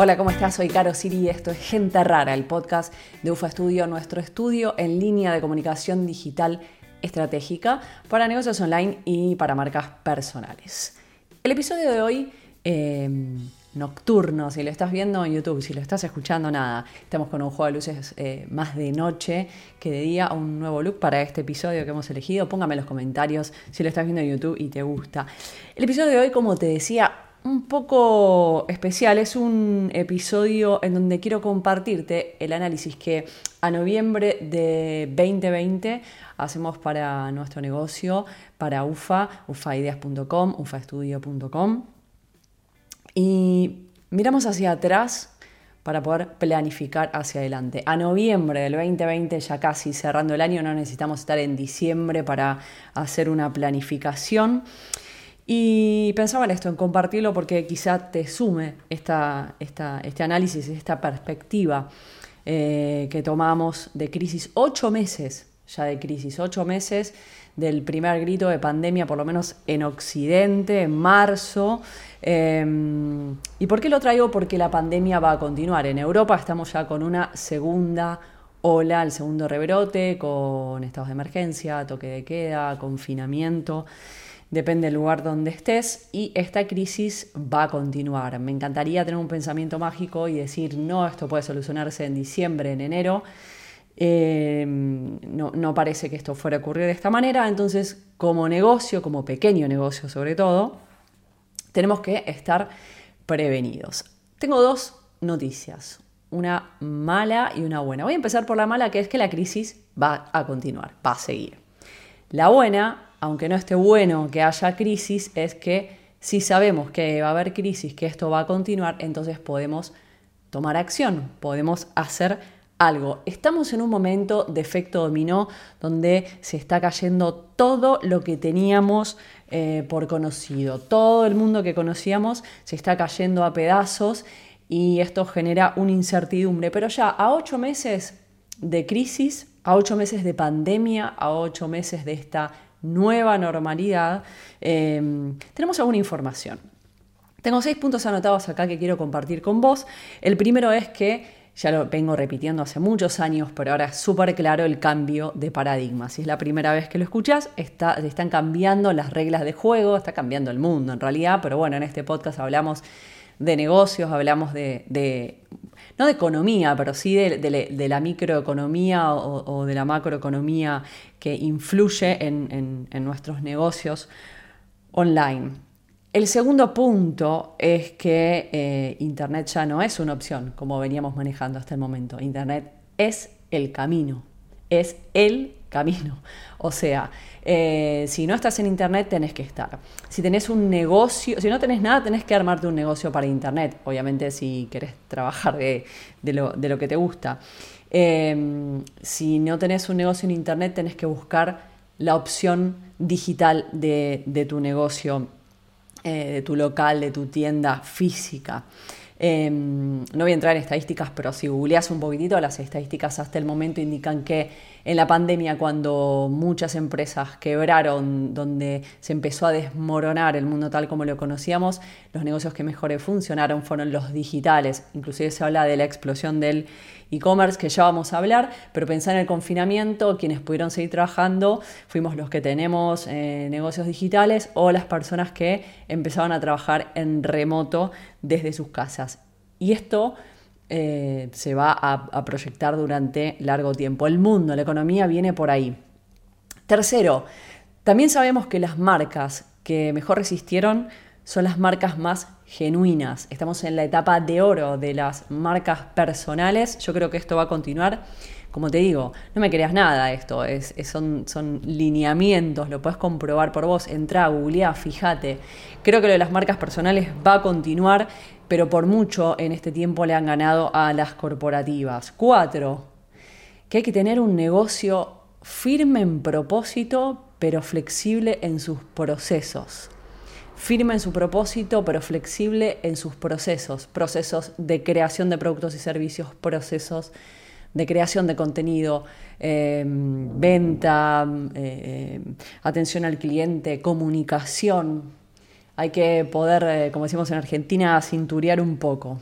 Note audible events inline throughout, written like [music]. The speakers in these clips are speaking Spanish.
Hola, ¿cómo estás? Soy Caro Siri y esto es Gente Rara, el podcast de UFA Studio, nuestro estudio en línea de comunicación digital estratégica para negocios online y para marcas personales. El episodio de hoy, eh, nocturno, si lo estás viendo en YouTube, si lo estás escuchando, nada, estamos con un juego de luces eh, más de noche que de día, un nuevo look para este episodio que hemos elegido. Póngame en los comentarios si lo estás viendo en YouTube y te gusta. El episodio de hoy, como te decía, un poco especial. Es un episodio en donde quiero compartirte el análisis que a noviembre de 2020 hacemos para nuestro negocio, para UFA, ufaideas.com, ufaestudio.com. Y miramos hacia atrás para poder planificar hacia adelante. A noviembre del 2020, ya casi cerrando el año, no necesitamos estar en diciembre para hacer una planificación. Y pensaba en esto, en compartirlo porque quizá te sume esta, este análisis, esta perspectiva eh, que tomamos de crisis. Ocho meses ya de crisis, ocho meses del primer grito de pandemia, por lo menos en Occidente, en marzo. Em, ¿Y por qué lo traigo? Porque la pandemia va a continuar. En Europa estamos ya con una segunda ola, el segundo rebrote, con estados de emergencia, toque de queda, confinamiento depende del lugar donde estés y esta crisis va a continuar. Me encantaría tener un pensamiento mágico y decir, no, esto puede solucionarse en diciembre, en enero. Em, no, no, parece que esto fuera a ocurrir de esta manera, entonces como negocio, como pequeño negocio sobre todo, tenemos que estar prevenidos. Tengo dos noticias, una mala y una buena. Voy a empezar por la mala, que es que la crisis va a continuar, va a seguir. La buena aunque no esté bueno que haya crisis, es que si sabemos que va a haber crisis, que esto va a continuar, entonces podemos tomar acción, podemos hacer algo. Estamos en un momento de efecto dominó donde se está cayendo todo lo que teníamos eh, por conocido. Todo el mundo que conocíamos se está cayendo a pedazos y esto genera una incertidumbre. Pero ya a ocho meses de crisis, a ocho meses de pandemia, a ocho meses de esta nueva normalidad, em, tenemos alguna información. Tengo seis puntos anotados acá que quiero compartir con vos. El primero es que, ya lo vengo repitiendo hace muchos años, pero ahora es súper claro el cambio de paradigma. Si es la primera vez que lo escuchás, está, están cambiando las reglas de juego, está cambiando el mundo en realidad, pero bueno, en este podcast hablamos de negocios, hablamos de no de economía, pero sí de, la microeconomía o, de la macroeconomía que influye en, nuestros negocios online. El segundo punto es que eh, Internet ya no es una opción, como veníamos manejando hasta el momento. Internet es el camino, es el camino. O sea, eh, si no estás en Internet, tenés que estar. Si tenés un negocio, si no tenés nada, tenés que armarte un negocio para Internet. Obviamente, si querés trabajar de, lo, que te gusta. Em, si no tenés un negocio en Internet, tenés que buscar la opción digital de, tu negocio, eh, de tu local, de tu tienda física. Em, no voy a entrar en estadísticas, pero si googleas un poquitito, las estadísticas hasta el momento indican que en la pandemia, cuando muchas empresas quebraron, donde se empezó a desmoronar el mundo tal como lo conocíamos, los negocios que mejor funcionaron fueron los digitales. Inclusive se habla de la explosión del e-commerce que ya vamos a hablar, pero pensar en el confinamiento, quienes pudieron seguir trabajando, fuimos los que tenemos eh, negocios digitales o las personas que empezaban a trabajar en remoto desde sus casas. Y esto eh, se va a, proyectar durante largo tiempo. El mundo, la economía viene por ahí. Tercero, también sabemos que las marcas que mejor resistieron son las marcas más genuinas. Estamos en la etapa de oro de las marcas personales. Yo creo que esto va a continuar. Como te digo, no me creas nada esto, es, son, son, lineamientos, lo puedes comprobar por vos, entra, googlea, fíjate. Creo que lo de las marcas personales va a continuar pero por mucho en este tiempo le han ganado a las corporativas. Cuatro, que hay que tener un negocio firme en propósito, pero flexible en sus procesos. Firme en su propósito, pero flexible en sus procesos. Procesos de creación de productos y servicios, procesos de creación de contenido, em, venta, eh, atención al cliente, comunicación, hay que poder, eh, como decimos en Argentina, cinturear un poco.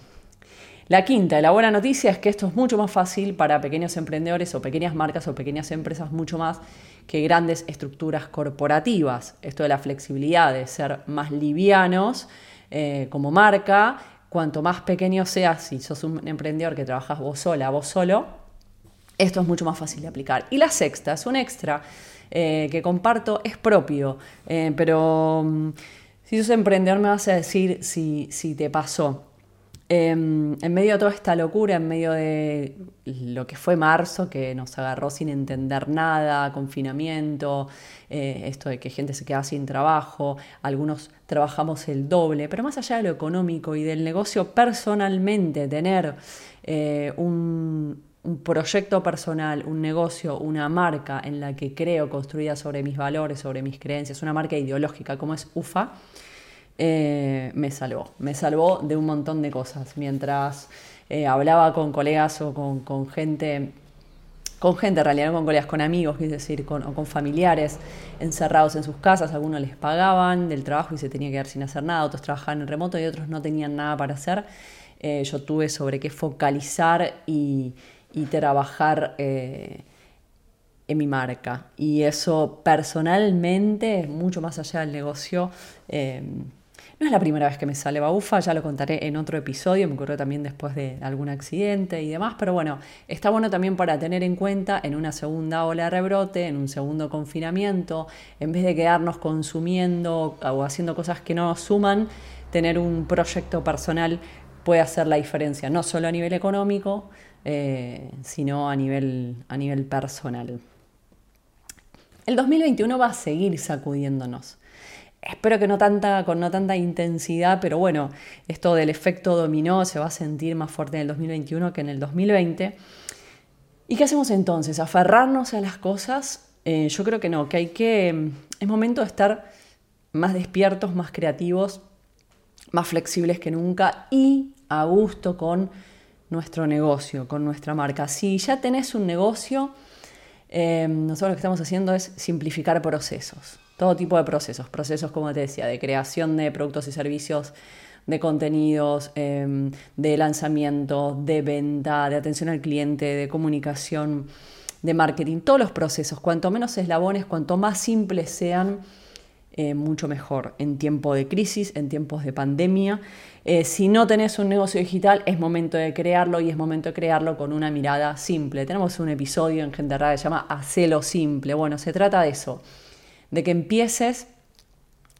La quinta, la buena noticia es que esto es mucho más fácil para pequeños emprendedores o pequeñas marcas o pequeñas empresas, mucho más que grandes estructuras corporativas. Esto de la flexibilidad, de ser más livianos eh, como marca, cuanto más pequeño seas, si sos un emprendedor que trabajas vos sola, vos solo, esto es mucho más fácil de aplicar. Y la sexta es un extra eh, que comparto, es propio, eh, pero mm, si sos emprendedor me vas a decir si, si te pasó. Em, en medio de toda esta locura, en medio de lo que fue marzo, que nos agarró sin entender nada, confinamiento, eh, esto de que gente se queda sin trabajo, algunos trabajamos el doble, pero más allá de lo económico y del negocio, personalmente tener eh, un, un proyecto personal, un negocio, una marca en la que creo construida sobre mis valores, sobre mis creencias, una marca ideológica como es UFA, eh, me salvó. Me salvó de un montón de cosas. Mientras eh, hablaba con colegas o con, gente, con gente en realidad, no con colegas, con amigos, es decir, con, o con familiares encerrados en sus casas, algunos les pagaban del trabajo y se tenía que quedar sin hacer nada, otros trabajaban en remoto y otros no tenían nada para hacer. Eh, yo tuve sobre qué focalizar y, trabajar en mi marca. Y eso personalmente, mucho más allá del negocio, no es la primera vez que me sale Baufa, ya lo contaré en otro episodio, me ocurrió también después de algún accidente y demás, pero bueno, está bueno también para tener en cuenta en una segunda ola de rebrote, en un segundo confinamiento, en vez de quedarnos consumiendo o haciendo cosas que no suman, tener un proyecto personal puede hacer la diferencia, no solo a nivel económico, eh, sino a nivel, a nivel personal. El 2021 va a seguir sacudiéndonos espero que no tanta, con no tanta intensidad, pero bueno, esto del efecto dominó se va a sentir más fuerte en el 2021 que en el 2020. ¿Y qué hacemos entonces? ¿Aferrarnos a las cosas? Eh, yo creo que no, que hay que... Mm, es momento de estar más despiertos, más creativos, más flexibles que nunca y a gusto con nuestro negocio, con nuestra marca. Si ya tenés un negocio, eh, nosotros lo que estamos haciendo es simplificar procesos todo tipo de procesos, procesos como te decía, de creación de productos y servicios, de contenidos, em, de lanzamiento, de venta, de atención al cliente, de comunicación, de marketing, todos los procesos, cuanto menos eslabones, cuanto más simples sean, eh, mucho mejor en tiempo de crisis, en tiempos de pandemia. Eh, si no tenés un negocio digital, es momento de crearlo y es momento de crearlo con una mirada simple. Tenemos un episodio en Gente Rara que se llama Hacelo Simple. Bueno, se trata de eso de que empieces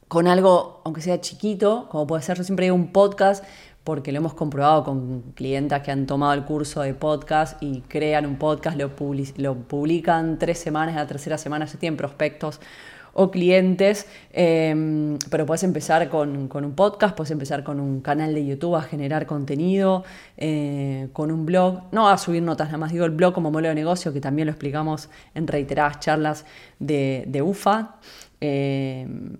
con algo, aunque sea chiquito, como puede ser, yo siempre digo un podcast, porque lo hemos comprobado con clientes que han tomado el curso de podcast y crean un podcast, lo, lo publican tres semanas, la tercera semana ya tienen prospectos o clientes, em, pero puedes empezar con, un podcast, puedes empezar con un canal de YouTube a generar contenido, eh, con un blog, no a subir notas, nada más digo el blog como modelo de negocio, que también lo explicamos en reiteradas charlas de, UFA. Em,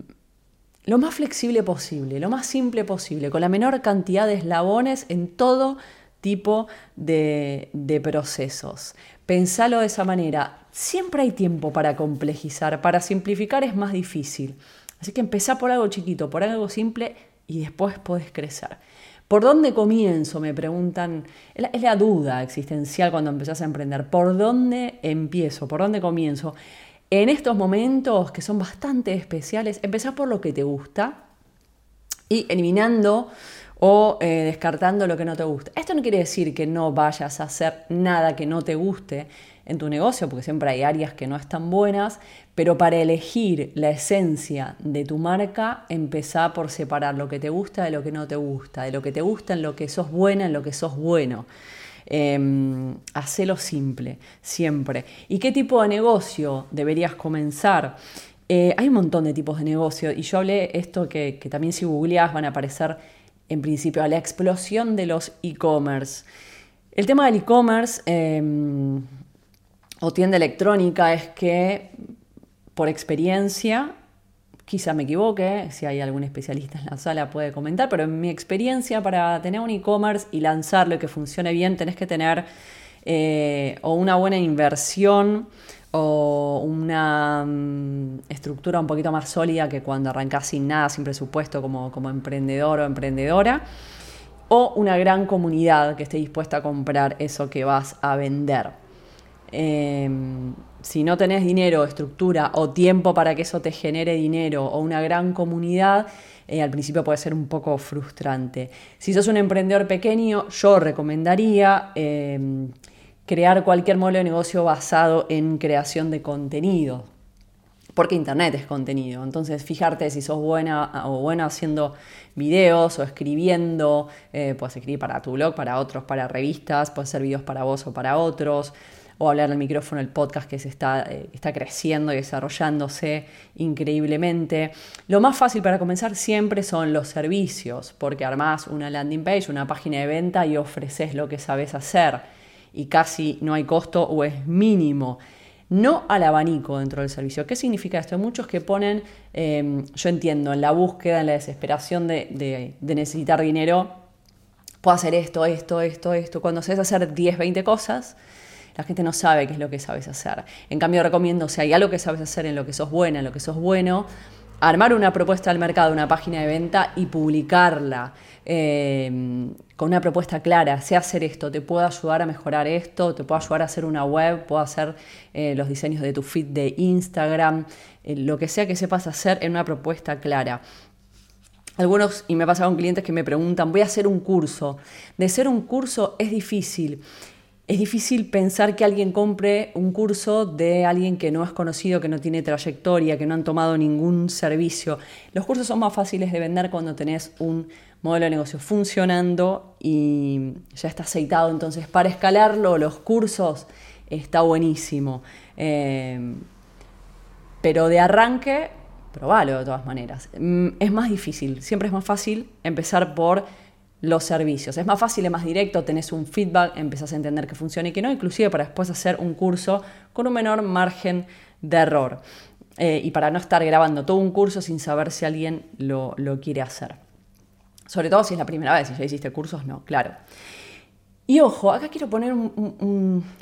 lo más flexible posible, lo más simple posible, con la menor cantidad de eslabones en todo tipo de, de procesos. Pensalo de esa manera. Siempre hay tiempo para complejizar, para simplificar es más difícil. Así que empezá por algo chiquito, por algo simple y después podés crecer. ¿Por dónde comienzo? Me preguntan. Es la, duda existencial cuando empezás a emprender. ¿Por dónde empiezo? ¿Por dónde comienzo? En estos momentos que son bastante especiales, empezá por lo que te gusta y eliminando o eh, descartando lo que no te gusta. Esto no quiere decir que no vayas a hacer nada que no te guste en tu negocio, porque siempre hay áreas que no están buenas, pero para elegir la esencia de tu marca, empezá por separar lo que te gusta de lo que no te gusta, de lo que te gusta en lo que sos buena, en lo que sos bueno. Eh, hacelo simple, siempre. ¿Y qué tipo de negocio deberías comenzar? Eh, hay un montón de tipos de negocio y yo hablé esto que, que también si googleás van a aparecer en principio a la explosión de los e-commerce. El tema del e-commerce em, o tienda electrónica es que por experiencia, quizá me equivoque, si hay algún especialista en la sala puede comentar, pero en mi experiencia para tener un e-commerce y lanzarlo y que funcione bien tenés que tener eh, o una buena inversión o una mm, estructura un poquito más sólida que cuando arrancás sin nada, sin presupuesto como, como emprendedor o emprendedora. o una gran comunidad que esté dispuesta a comprar eso que vas a vender. Em, si no tenés dinero, estructura o tiempo para que eso te genere dinero o una gran comunidad, eh, al principio puede ser un poco frustrante. Si sos un emprendedor pequeño, yo recomendaría em, crear cualquier modelo de negocio basado en creación de contenido. Porque Internet es contenido. Entonces, fijarte si sos buena o bueno haciendo videos o escribiendo. Eh, puedes escribir para tu blog, para otros, para revistas. Puedes hacer videos para vos o para otros o hablar al micrófono, el podcast que se está, eh, está creciendo y desarrollándose increíblemente. Lo más fácil para comenzar siempre son los servicios, porque armás una landing page, una página de venta y ofreces lo que sabes hacer y casi no hay costo o es mínimo. No al abanico dentro del servicio. ¿Qué significa esto? Hay muchos que ponen, em, yo entiendo, en la búsqueda, en la desesperación de, de necesitar dinero, puedo hacer esto, esto, esto, esto. Cuando sabes hacer 10, 20 cosas, la gente no sabe qué es lo que sabes hacer. En cambio, recomiendo, si hay algo que sabes hacer en lo que sos buena, en lo que sos bueno, armar una propuesta al mercado, una página de venta y publicarla eh, con una propuesta clara. Sé hacer esto, te puedo ayudar a mejorar esto, te puedo ayudar a hacer una web, puedo hacer eh, los diseños de tu feed de Instagram, eh, lo que sea que sepas hacer en una propuesta clara. Algunos, y me pasa con clientes que me preguntan, voy a hacer un curso. De ser un curso es difícil. Es difícil pensar que alguien compre un curso de alguien que no es conocido, que no tiene trayectoria, que no han tomado ningún servicio. Los cursos son más fáciles de vender cuando tenés un modelo de negocio funcionando y ya está aceitado. Entonces, para escalarlo, los cursos está buenísimo. Eh, pero de arranque, probalo de todas maneras. Mm, es más difícil, siempre es más fácil empezar por los servicios. Es más fácil, es más directo, tenés un feedback, empezás a entender que funciona y que no, inclusive para después hacer un curso con un menor margen de error. Eh, y para no estar grabando todo un curso sin saber si alguien lo, quiere hacer. Sobre todo si es la primera vez, si ya hiciste cursos, no, claro. Y ojo, acá quiero poner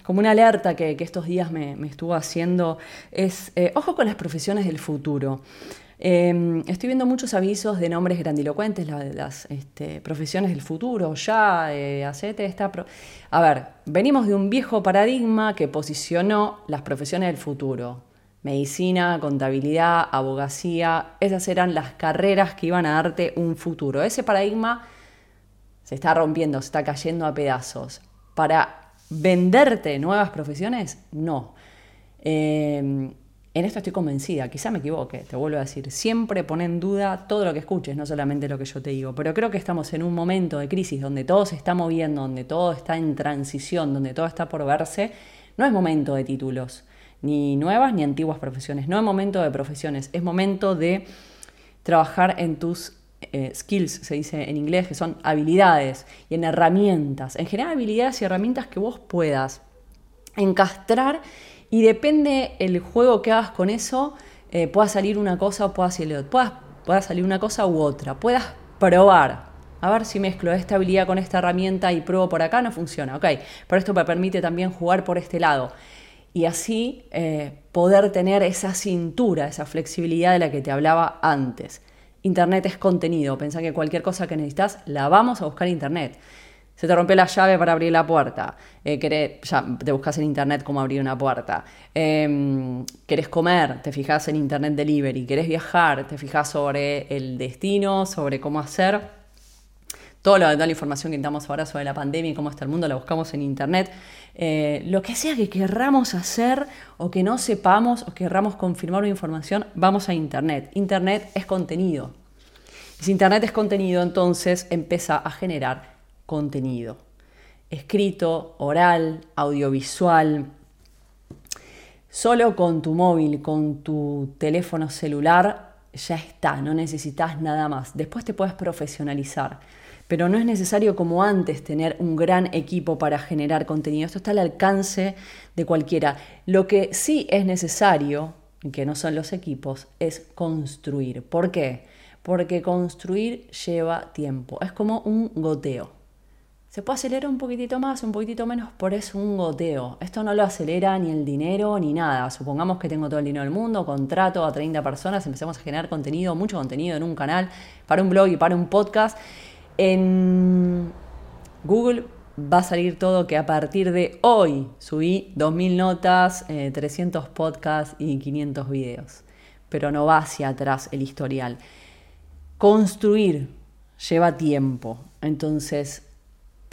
como una alerta que, estos días me, estuvo haciendo, es eh, ojo con las profesiones del futuro. Em, estoy viendo muchos avisos de nombres grandilocuentes, las este, profesiones del futuro, ya, eh, hacete esta... A ver, venimos de un viejo paradigma que posicionó las profesiones del futuro. Medicina, contabilidad, abogacía, esas eran las carreras que iban a darte un futuro. Ese paradigma se está rompiendo, se está cayendo a pedazos. Para venderte nuevas profesiones, no. Eh, en esto estoy convencida, quizá me equivoque, te vuelvo a decir, siempre pon en duda todo lo que escuches, no solamente lo que yo te digo, pero creo que estamos en un momento de crisis donde todo se está moviendo, donde todo está en transición, donde todo está por verse, no es momento de títulos, ni nuevas ni antiguas profesiones, no es momento de profesiones, es momento de trabajar en tus eh, skills, se dice en inglés, que son habilidades y en herramientas, en general habilidades y herramientas que vos puedas encastrar y depende el juego que hagas con eso, eh, pueda salir una cosa o pueda salir, pueda, pueda salir una cosa u otra. Puedas probar. A ver si mezclo esta habilidad con esta herramienta y pruebo por acá, no funciona. Ok, pero esto me permite también jugar por este lado. Y así eh, poder tener esa cintura, esa flexibilidad de la que te hablaba antes. Internet es contenido. Pensá que cualquier cosa que necesitas la vamos a buscar en Internet se te rompió la llave para abrir la puerta, eh, te buscas en internet cómo abrir una puerta, eh, querés comer, te fijas en internet delivery, querés viajar, te fijas sobre el destino, sobre cómo hacer. Toda la, toda la información que necesitamos ahora sobre la pandemia y cómo está el mundo la buscamos en internet. Eh, lo que sea que querramos hacer o que no sepamos o querramos confirmar una información, vamos a internet. Internet es contenido. Y si internet es contenido, entonces empieza a generar contenido, escrito, oral, audiovisual. Solo con tu móvil, con tu teléfono celular, ya está, no necesitas nada más. Después te puedes profesionalizar, pero no es necesario como antes tener un gran equipo para generar contenido. Esto está al alcance de cualquiera. Lo que sí es necesario, que no son los equipos, es construir. ¿Por qué? Porque construir lleva tiempo. Es como un goteo. Se puede acelerar un poquitito más, un poquitito menos, pero es un goteo. Esto no lo acelera ni el dinero ni nada. Supongamos que tengo todo el dinero del mundo, contrato a 30 personas, empezamos a generar contenido, mucho contenido en un canal, para un blog y para un podcast. En Google va a salir todo que a partir de hoy subí 2.000 notas, 300 eh, podcasts y 500 videos. Pero no va hacia atrás el historial. Construir lleva tiempo. Entonces,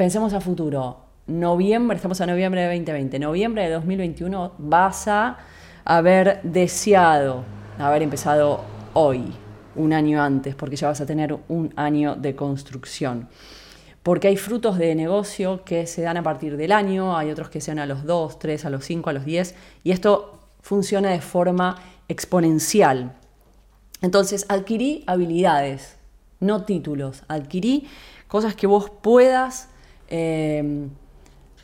pensemos a futuro. Noviembre, estamos a noviembre de 2020, noviembre de 2021 vas a haber deseado haber empezado hoy, un año antes, porque ya vas a tener un año de construcción porque hay frutos de negocio que se dan a partir del año, hay otros que se dan a los 2, 3, a los 5, a los 10, y esto funciona de forma exponencial. Entonces, adquirí habilidades, no títulos, adquirí cosas que vos puedas eh,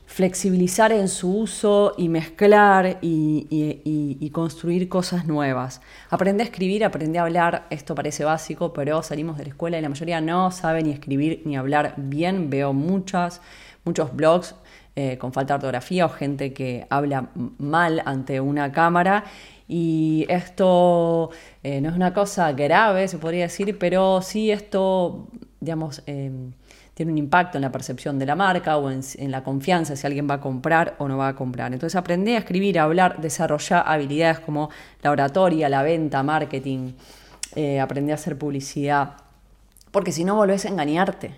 flexibilizar en su uso y mezclar y, construir cosas nuevas. Aprende a escribir, aprende a hablar, esto parece básico, pero salimos de la escuela y la mayoría no sabe ni escribir ni hablar bien. Veo muchas, muchos blogs eh, con falta de ortografía o gente que habla mal ante una cámara. Y esto eh, no es una cosa grave, se podría decir, pero sí esto, digamos, em, tiene un impacto en la percepción de la marca o en, la confianza si alguien va a comprar o no va a comprar. Entonces aprende a escribir, a hablar, desarrollar habilidades como la oratoria, la venta, marketing, eh, aprende a hacer publicidad, porque si no volvés a engañarte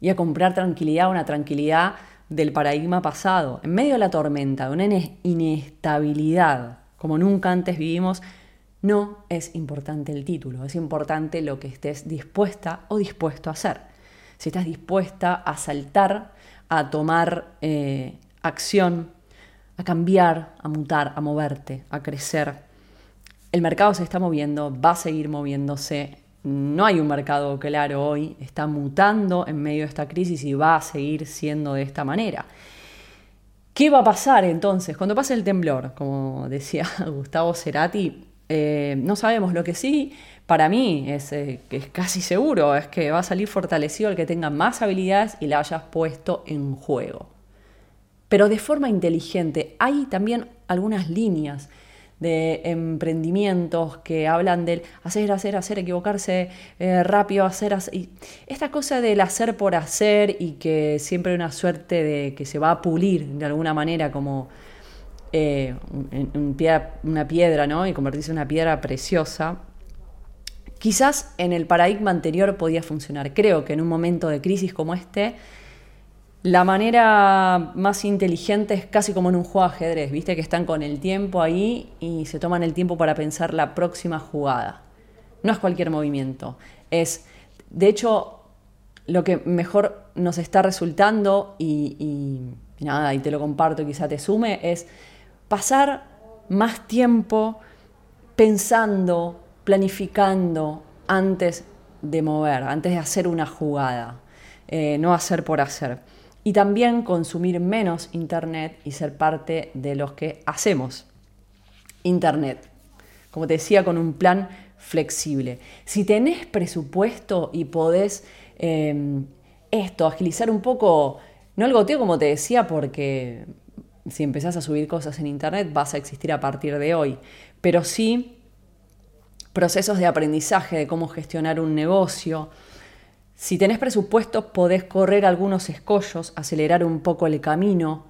y a comprar tranquilidad, una tranquilidad del paradigma pasado, en medio de la tormenta, de una inestabilidad como nunca antes vivimos, no es importante el título, es importante lo que estés dispuesta o dispuesto a hacer si estás dispuesta a saltar, a tomar eh, acción, a cambiar, a mutar, a moverte, a crecer. El mercado se está moviendo, va a seguir moviéndose. No hay un mercado claro hoy, está mutando en medio de esta crisis y va a seguir siendo de esta manera. ¿Qué va a pasar entonces cuando pase el temblor? Como decía [laughs] Gustavo Cerati, eh, no sabemos lo que sí para mí es, eh, es casi seguro, es que va a salir fortalecido el que tenga más habilidades y la hayas puesto en juego. Pero de forma inteligente, hay también algunas líneas de emprendimientos que hablan del hacer, hacer, hacer, equivocarse eh, rápido, hacer, hacer. Esta cosa del hacer por hacer y que siempre hay una suerte de que se va a pulir de alguna manera como eh, una piedra, ¿no? Y convertirse en una piedra preciosa. Quizás en el paradigma anterior podía funcionar. Creo que en un momento de crisis como este, la manera más inteligente es casi como en un juego de ajedrez, viste que están con el tiempo ahí y se toman el tiempo para pensar la próxima jugada. No es cualquier movimiento, es, de hecho, lo que mejor nos está resultando y, nada, y te lo comparto, quizá te sume, es pasar más tiempo pensando, planificando antes de mover, antes de hacer una jugada, eh, no hacer por hacer. Y también consumir menos Internet y ser parte de los que hacemos Internet. Como te decía, con un plan flexible. Si tenés presupuesto y podés em, esto, agilizar un poco, no el goteo como te decía, porque si empezás a subir cosas en Internet vas a existir a partir de hoy, pero sí procesos de aprendizaje de cómo gestionar un negocio. Si tenés presupuestos podés correr algunos escollos, acelerar un poco el camino,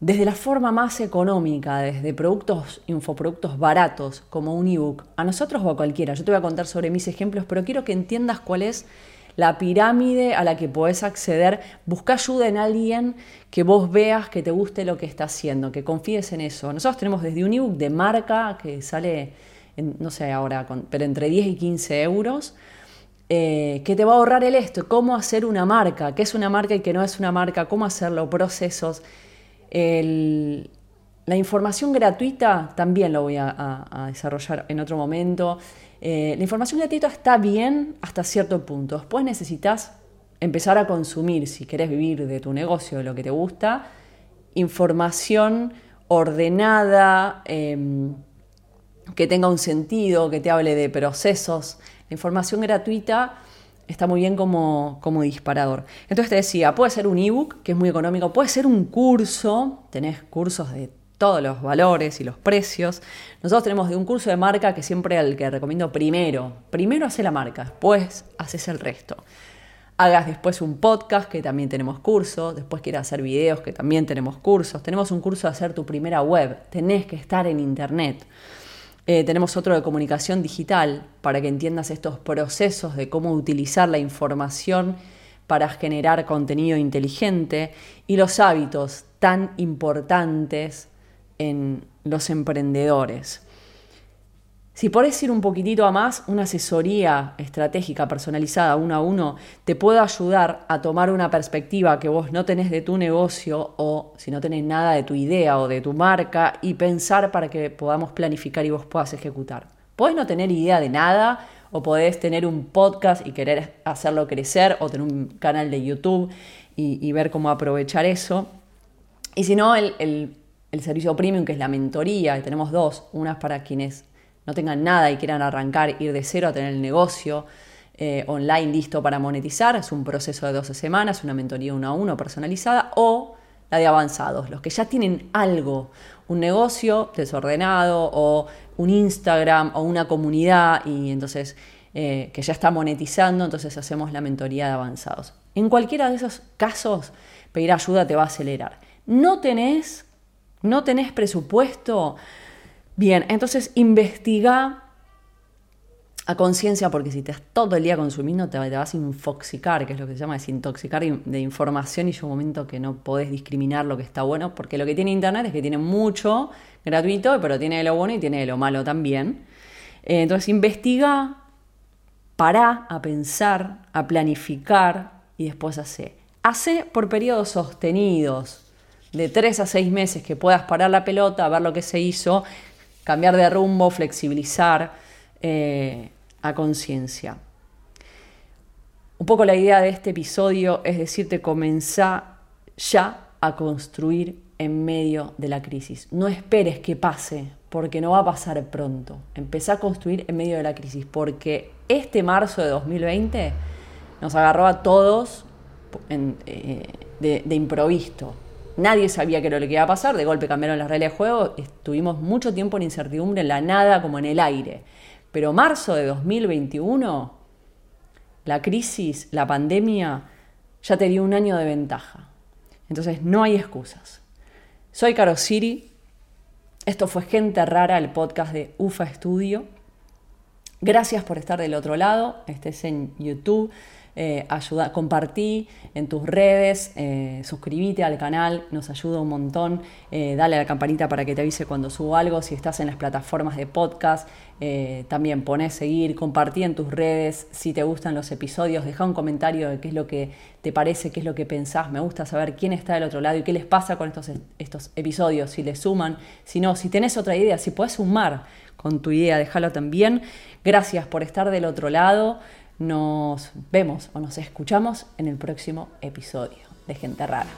desde la forma más económica, desde productos, infoproductos baratos como un ebook, a nosotros o a cualquiera. Yo te voy a contar sobre mis ejemplos, pero quiero que entiendas cuál es la pirámide a la que podés acceder. Busca ayuda en alguien que vos veas que te guste lo que está haciendo, que confíes en eso. Nosotros tenemos desde un ebook de marca que sale no sé ahora, pero entre 10 y 15 euros, eh, que te va a ahorrar el esto, cómo hacer una marca, qué es una marca y qué no es una marca, cómo hacerlo, procesos. la información gratuita también lo voy a, desarrollar en otro momento. Eh, la información gratuita está bien hasta cierto punto. Después necesitas empezar a consumir, si querés vivir de tu negocio, de lo que te gusta, información ordenada. Em, que tenga un sentido, que te hable de procesos. La información gratuita está muy bien como, como disparador. Entonces te decía, puede ser un ebook, que es muy económico, puede ser un curso, tenés cursos de todos los valores y los precios. Nosotros tenemos de un curso de marca que siempre el que recomiendo primero. Primero hace la marca, después haces el resto. hagas después un podcast, que también tenemos cursos, después quieras hacer videos, que también tenemos cursos. Tenemos un curso de hacer tu primera web, tenés que estar en internet. Eh, tenemos otro de comunicación digital para que entiendas estos procesos de cómo utilizar la información para generar contenido inteligente y los hábitos tan importantes en los emprendedores. Si podés ir un poquitito a más, una asesoría estratégica personalizada uno a uno te puede ayudar a tomar una perspectiva que vos no tenés de tu negocio o si no tenés nada de tu idea o de tu marca y pensar para que podamos planificar y vos puedas ejecutar. Podés no tener idea de nada o podés tener un podcast y querer hacerlo crecer o tener un canal de YouTube y, ver cómo aprovechar eso. Y si no, el, el servicio premium, que es la mentoría, y tenemos dos, una es para quienes no tengan nada y quieran arrancar, ir de cero a tener el negocio eh, online listo para monetizar, es un proceso de 12 semanas, una mentoría uno a uno personalizada, o la de avanzados, los que ya tienen algo, un negocio desordenado o un Instagram o una comunidad y entonces eh, que ya está monetizando, entonces hacemos la mentoría de avanzados. En cualquiera de esos casos, pedir ayuda te va a acelerar. No tenés, no tenés presupuesto, Bien, entonces investiga a conciencia, porque si te estás todo el día consumiendo, te, vas a infoxicar, que es lo que se llama desintoxicar de información, y llega un momento que no podés discriminar lo que está bueno, porque lo que tiene Internet es que tiene mucho gratuito, pero tiene lo bueno y tiene lo malo también. Eh, entonces investiga, para a pensar, a planificar y después hace. Hace por periodos sostenidos, de tres a seis meses que puedas parar la pelota, ver lo que se hizo cambiar de rumbo, flexibilizar eh, a conciencia. Un poco la idea de este episodio es decirte, comenzá ya a construir en medio de la crisis. No esperes que pase, porque no va a pasar pronto. Empezá a construir en medio de la crisis, porque este marzo de 2020 nos agarró a todos eh, de, de improviso. Nadie sabía qué era lo que iba a pasar, de golpe cambiaron las reglas de juego, estuvimos mucho tiempo en incertidumbre, en la nada, como en el aire. Pero marzo de 2021, la crisis, la pandemia, ya te dio un año de ventaja. Entonces no hay excusas. Soy Caro Siri, esto fue Gente Rara, el podcast de UFA Studio. Gracias por estar del otro lado, estés en YouTube eh, ayuda, compartí en tus redes, eh, suscríbete al canal, nos ayuda un montón, eh, dale a la campanita para que te avise cuando subo algo, si estás en las plataformas de podcast, también pones seguir, compartí en tus redes, si te gustan los episodios, deja un comentario de qué es lo que te parece, qué es lo que pensás, me gusta saber quién está del otro lado y qué les pasa con estos, estos episodios, si les suman, si no, si tenés otra idea, si puedes sumar con tu idea, déjalo también. Gracias por estar del otro lado. Nos vemos o nos escuchamos en el próximo episodio de Gente Rara.